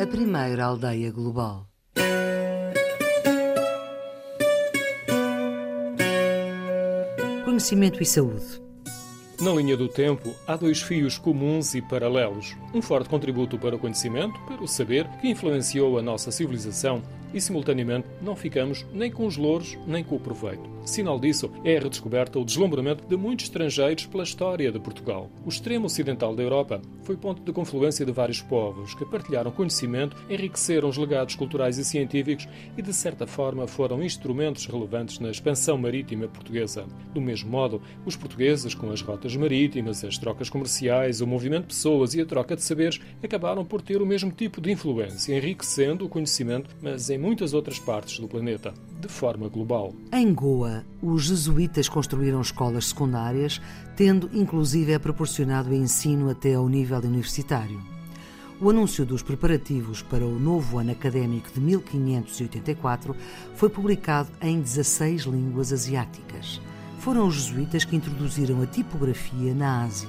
a primeira aldeia global. Conhecimento e saúde. Na linha do tempo, há dois fios comuns e paralelos. Um forte contributo para o conhecimento, para o saber, que influenciou a nossa civilização e, simultaneamente, não ficamos nem com os louros nem com o proveito. Sinal disso é a redescoberta ou deslumbramento de muitos estrangeiros pela história de Portugal. O extremo ocidental da Europa foi ponto de confluência de vários povos que partilharam conhecimento, enriqueceram os legados culturais e científicos e, de certa forma, foram instrumentos relevantes na expansão marítima portuguesa. Do mesmo modo, os portugueses, com as rotas marítimas, as trocas comerciais, o movimento de pessoas e a troca de saberes, acabaram por ter o mesmo tipo de influência, enriquecendo o conhecimento, mas em em muitas outras partes do planeta, de forma global. Em Goa, os jesuítas construíram escolas secundárias, tendo inclusive proporcionado ensino até ao nível universitário. O anúncio dos preparativos para o novo ano académico de 1584 foi publicado em 16 línguas asiáticas. Foram os jesuítas que introduziram a tipografia na Ásia.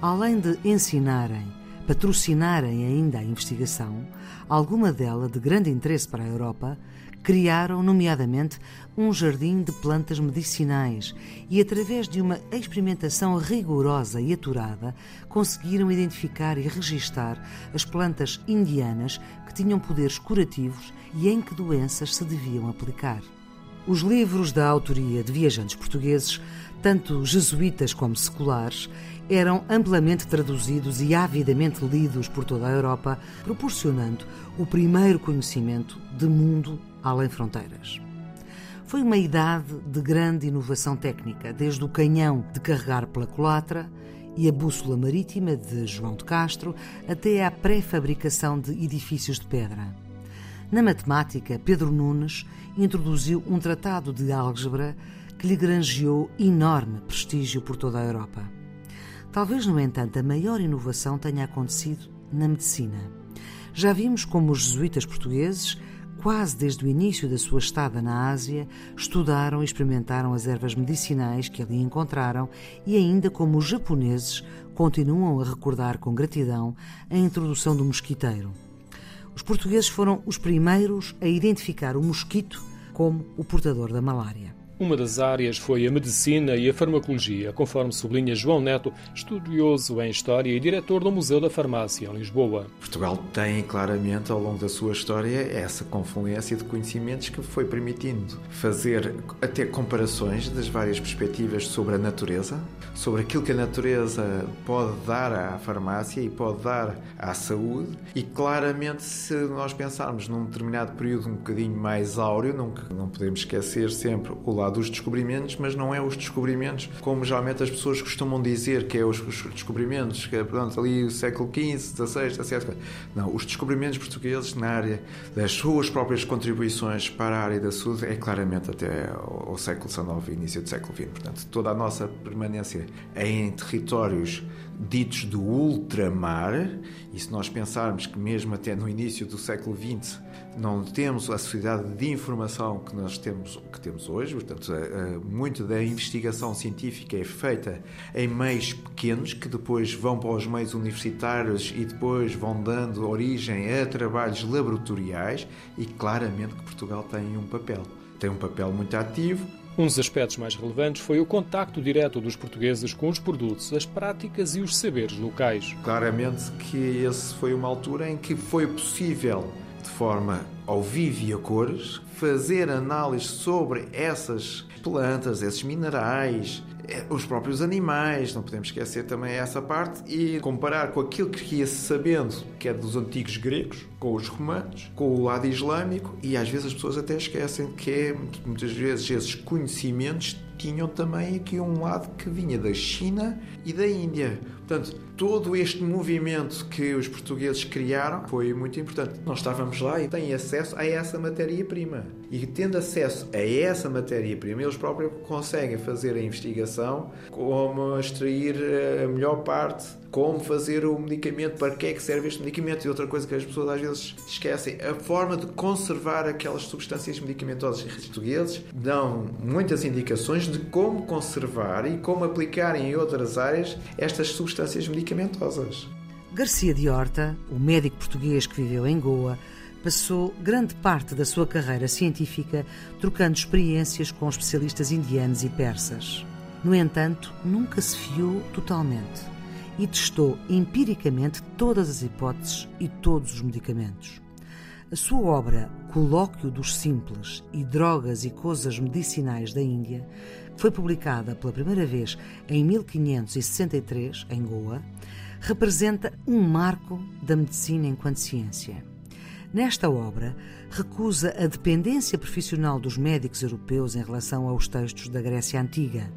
Além de ensinarem patrocinarem ainda a investigação, alguma dela de grande interesse para a Europa, criaram, nomeadamente, um jardim de plantas medicinais e, através de uma experimentação rigorosa e aturada, conseguiram identificar e registar as plantas indianas que tinham poderes curativos e em que doenças se deviam aplicar. Os livros da autoria de viajantes portugueses, tanto jesuítas como seculares, eram amplamente traduzidos e avidamente lidos por toda a Europa, proporcionando o primeiro conhecimento de mundo além fronteiras. Foi uma idade de grande inovação técnica, desde o canhão de carregar pela culatra e a bússola marítima de João de Castro até à pré-fabricação de edifícios de pedra. Na matemática, Pedro Nunes introduziu um tratado de álgebra que lhe granjeou enorme prestígio por toda a Europa. Talvez, no entanto, a maior inovação tenha acontecido na medicina. Já vimos como os jesuítas portugueses, quase desde o início da sua estada na Ásia, estudaram e experimentaram as ervas medicinais que ali encontraram e ainda como os japoneses continuam a recordar com gratidão a introdução do mosquiteiro. Os portugueses foram os primeiros a identificar o mosquito como o portador da malária. Uma das áreas foi a medicina e a farmacologia, conforme sublinha João Neto, estudioso em História e diretor do Museu da Farmácia, em Lisboa. Portugal tem claramente, ao longo da sua história, essa confluência de conhecimentos que foi permitindo fazer até comparações das várias perspectivas sobre a natureza, sobre aquilo que a natureza pode dar à farmácia e pode dar à saúde. E claramente, se nós pensarmos num determinado período um bocadinho mais áureo, não, não podemos esquecer sempre o lado dos descobrimentos, mas não é os descobrimentos como geralmente as pessoas costumam dizer que é os, os descobrimentos, que é ali o século XV, XVI, XVII. Não, os descobrimentos portugueses na área das suas próprias contribuições para a área da saúde é claramente até o século XIX e início do século XX. Portanto, toda a nossa permanência em territórios ditos do ultramar, e se nós pensarmos que mesmo até no início do século XX não temos a sociedade de informação que nós temos, que temos hoje, portanto, eh, eh, muito da investigação científica é feita em meios pequenos que depois vão para os meios universitários e depois vão dando origem a trabalhos laboratoriais e claramente que Portugal tem um papel. Tem um papel muito ativo, um dos aspectos mais relevantes foi o contacto direto dos portugueses com os produtos, as práticas e os saberes locais. Claramente que esse foi uma altura em que foi possível, de forma ao vivo e a cores, fazer análise sobre essas plantas, esses minerais, é, os próprios animais, não podemos esquecer também essa parte, e comparar com aquilo que ia sabendo, é dos antigos gregos, com os romanos, com o lado islâmico, e às vezes as pessoas até esquecem que muitas vezes esses conhecimentos tinham também aqui um lado que vinha da China e da Índia. Portanto, todo este movimento que os portugueses criaram foi muito importante. Nós estávamos lá e têm acesso a essa matéria-prima. E tendo acesso a essa matéria-prima, eles próprios conseguem fazer a investigação como extrair a melhor parte como fazer o medicamento, para que é que serve este medicamento e outra coisa que as pessoas às vezes esquecem, a forma de conservar aquelas substâncias medicamentosas. Os portugueses dão muitas indicações de como conservar e como aplicar em outras áreas estas substâncias medicamentosas. Garcia de Horta, o médico português que viveu em Goa, passou grande parte da sua carreira científica trocando experiências com especialistas indianos e persas. No entanto, nunca se fiou totalmente e testou empiricamente todas as hipóteses e todos os medicamentos. A sua obra Colóquio dos Simples e Drogas e Coisas Medicinais da Índia, que foi publicada pela primeira vez em 1563 em Goa, representa um marco da medicina enquanto ciência. Nesta obra, recusa a dependência profissional dos médicos europeus em relação aos textos da Grécia Antiga.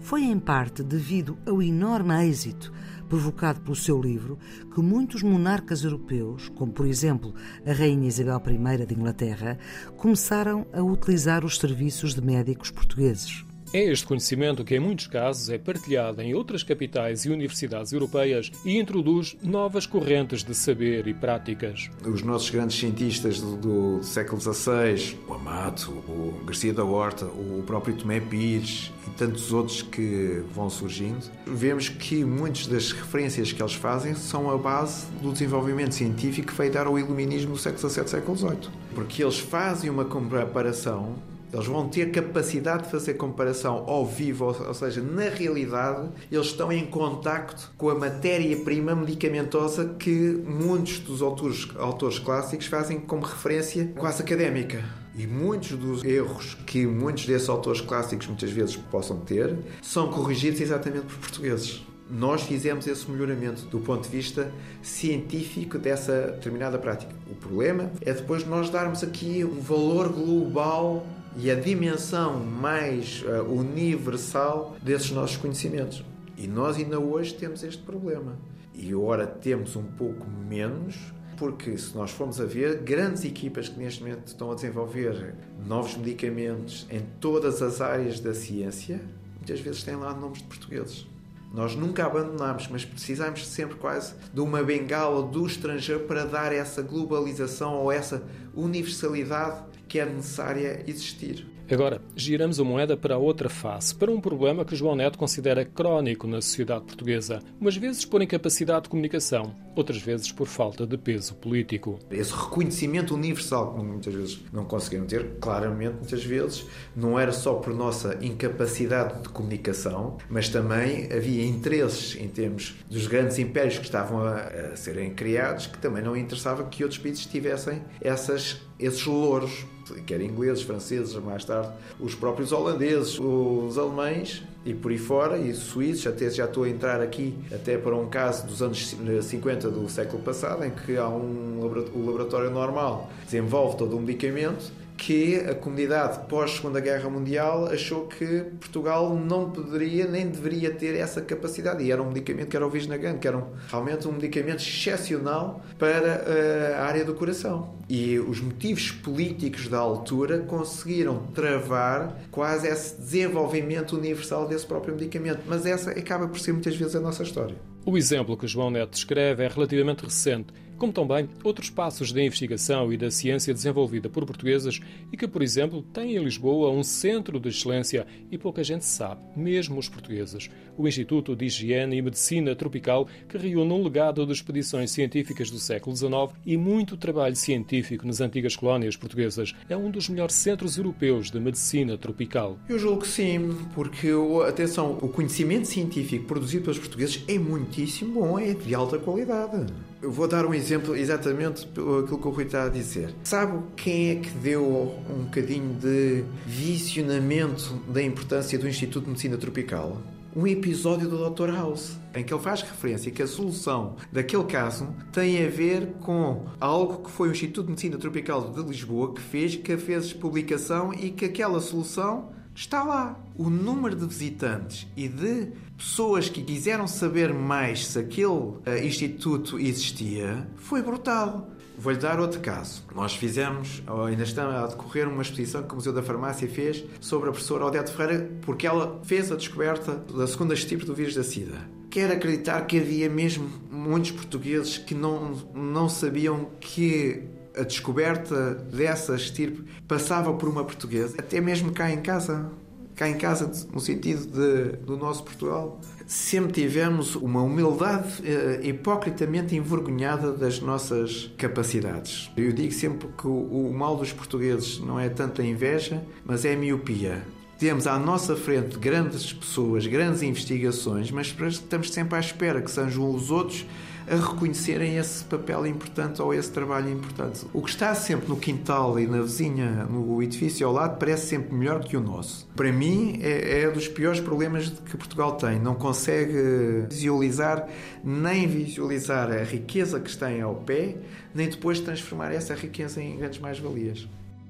Foi em parte devido ao enorme êxito provocado pelo seu livro que muitos monarcas europeus, como por exemplo a Rainha Isabel I de Inglaterra, começaram a utilizar os serviços de médicos portugueses. É este conhecimento que, em muitos casos, é partilhado em outras capitais e universidades europeias e introduz novas correntes de saber e práticas. Os nossos grandes cientistas do, do século XVI, o Amato, o Garcia da Horta, o próprio Tomé Pires e tantos outros que vão surgindo, vemos que muitas das referências que eles fazem são a base do desenvolvimento científico que veio dar ao iluminismo do século XVII século XVIII. Porque eles fazem uma comparação eles vão ter capacidade de fazer comparação ao vivo, ou seja, na realidade, eles estão em contacto com a matéria-prima medicamentosa que muitos dos autores, autores clássicos fazem como referência quase académica. E muitos dos erros que muitos desses autores clássicos muitas vezes possam ter são corrigidos exatamente por portugueses. Nós fizemos esse melhoramento do ponto de vista científico dessa determinada prática. O problema é depois nós darmos aqui um valor global e a dimensão mais uh, universal desses nossos conhecimentos. E nós ainda hoje temos este problema. E agora temos um pouco menos, porque se nós formos a ver, grandes equipas que neste momento estão a desenvolver novos medicamentos em todas as áreas da ciência, muitas vezes têm lá nomes de portugueses. Nós nunca abandonamos, mas precisamos sempre quase de uma bengala do estrangeiro para dar essa globalização ou essa universalidade que é necessária existir. Agora, giramos a moeda para a outra face, para um problema que João Neto considera crónico na sociedade portuguesa, umas vezes por incapacidade de comunicação, outras vezes por falta de peso político. Esse reconhecimento universal que muitas vezes não conseguiram ter, claramente, muitas vezes, não era só por nossa incapacidade de comunicação, mas também havia interesses em termos dos grandes impérios que estavam a, a serem criados, que também não interessava que outros países tivessem essas, esses louros quer ingleses, franceses, mais tarde os próprios holandeses, os alemães e por aí fora, e suíços, até já estou a entrar aqui até para um caso dos anos 50 do século passado, em que há um laboratório normal desenvolve todo um medicamento que a comunidade pós-Segunda Guerra Mundial achou que Portugal não poderia nem deveria ter essa capacidade. E era um medicamento que era o Visnagan, que era um, realmente um medicamento excepcional para eh, a área do coração. E os motivos políticos da altura conseguiram travar quase esse desenvolvimento universal desse próprio medicamento. Mas essa acaba por ser muitas vezes a nossa história. O exemplo que João Neto descreve é relativamente recente como também outros passos da investigação e da ciência desenvolvida por portuguesas e que, por exemplo, têm em Lisboa um centro de excelência e pouca gente sabe, mesmo os portugueses, o Instituto de Higiene e Medicina Tropical, que reúne um legado de expedições científicas do século XIX e muito trabalho científico nas antigas colónias portuguesas. É um dos melhores centros europeus de medicina tropical. Eu julgo que sim, porque, atenção, o conhecimento científico produzido pelos portugueses é muitíssimo bom, é de alta qualidade. Eu vou dar um exemplo exatamente aquilo que o Rui está a dizer. Sabe quem é que deu um bocadinho de visionamento da importância do Instituto de Medicina Tropical? um episódio do Dr. House, em que ele faz referência que a solução daquele caso tem a ver com algo que foi o Instituto de Medicina Tropical de Lisboa que fez, que fez publicação e que aquela solução está lá. O número de visitantes e de pessoas que quiseram saber mais se aquele uh, instituto existia foi brutal. Vou-lhe dar outro caso. Nós fizemos, ainda estamos a decorrer, uma exposição que o Museu da Farmácia fez sobre a professora Odete Ferreira, porque ela fez a descoberta da segunda estirpe do vírus da SIDA. Quero acreditar que havia mesmo muitos portugueses que não, não sabiam que a descoberta dessa estirpe passava por uma portuguesa, até mesmo cá em casa cá em casa, no sentido de, do nosso Portugal, sempre tivemos uma humildade eh, hipocritamente envergonhada das nossas capacidades. Eu digo sempre que o, o mal dos portugueses não é tanto a inveja, mas é a miopia. Temos à nossa frente grandes pessoas, grandes investigações, mas estamos sempre à espera que sejam os outros a reconhecerem esse papel importante ou esse trabalho importante. O que está sempre no quintal e na vizinha, no edifício ao lado, parece sempre melhor que o nosso. Para mim, é, é dos piores problemas que Portugal tem. Não consegue visualizar, nem visualizar a riqueza que tem ao pé, nem depois transformar essa riqueza em grandes mais-valias.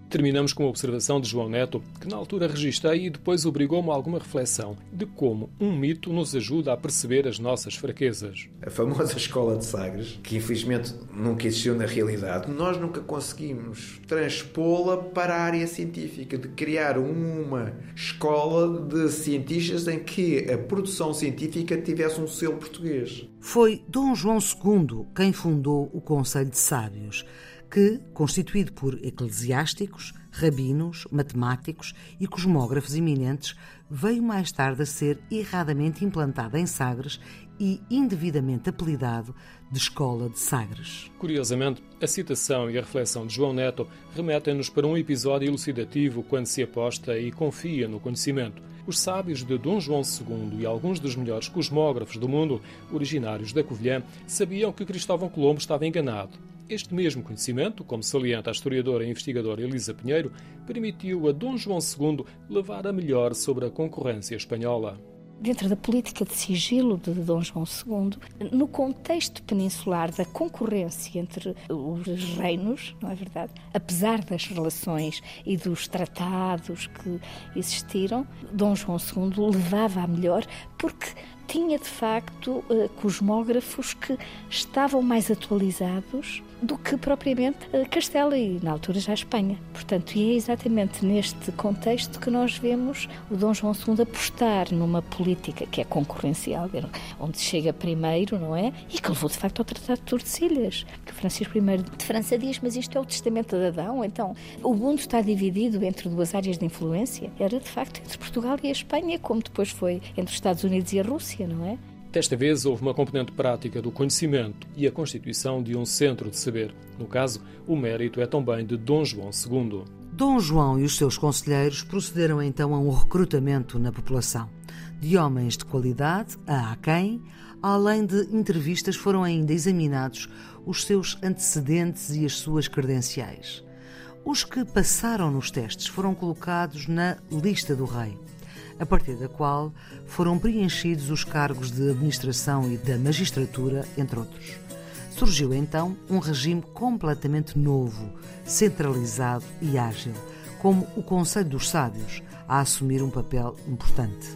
Terminamos com a observação de João Neto, que na altura registrei e depois obrigou-me a alguma reflexão de como um mito nos ajuda a perceber as nossas fraquezas. A famosa escola de Sagres, que infelizmente nunca existiu na realidade, nós nunca conseguimos transpô-la para a área científica, de criar uma escola de cientistas em que a produção científica tivesse um selo português. Foi Dom João II quem fundou o Conselho de Sábios que, constituído por eclesiásticos, rabinos, matemáticos e cosmógrafos eminentes, veio mais tarde a ser erradamente implantado em Sagres e indevidamente apelidado de Escola de Sagres. Curiosamente, a citação e a reflexão de João Neto remetem-nos para um episódio elucidativo quando se aposta e confia no conhecimento. Os sábios de Dom João II e alguns dos melhores cosmógrafos do mundo, originários da Covilhã, sabiam que Cristóvão Colombo estava enganado este mesmo conhecimento, como salienta a historiadora e investigadora Elisa Pinheiro, permitiu a Dom João II levar a melhor sobre a concorrência espanhola dentro da política de sigilo de Dom João II, no contexto peninsular da concorrência entre os reinos, não é verdade? Apesar das relações e dos tratados que existiram, Dom João II levava a melhor porque tinha de facto eh, cosmógrafos que estavam mais atualizados do que propriamente eh, Castela e na altura já Espanha. Portanto, e é exatamente neste contexto que nós vemos o Dom João II apostar numa política que é concorrencial, onde chega primeiro, não é? E que levou de facto ao Tratado de Tordesilhas, que Francisco I de França diz, mas isto é o testamento de Adão, então o mundo está dividido entre duas áreas de influência. Era de facto entre Portugal e a Espanha, como depois foi entre os Estados Unidos e a Rússia, não é? Desta vez houve uma componente prática do conhecimento e a constituição de um centro de saber. No caso, o mérito é também de Dom João II. Dom João e os seus conselheiros procederam então a um recrutamento na população. De homens de qualidade a quem, além de entrevistas, foram ainda examinados os seus antecedentes e as suas credenciais. Os que passaram nos testes foram colocados na lista do rei a partir da qual foram preenchidos os cargos de administração e da magistratura, entre outros. Surgiu então um regime completamente novo, centralizado e ágil, como o Conselho dos Sábios, a assumir um papel importante.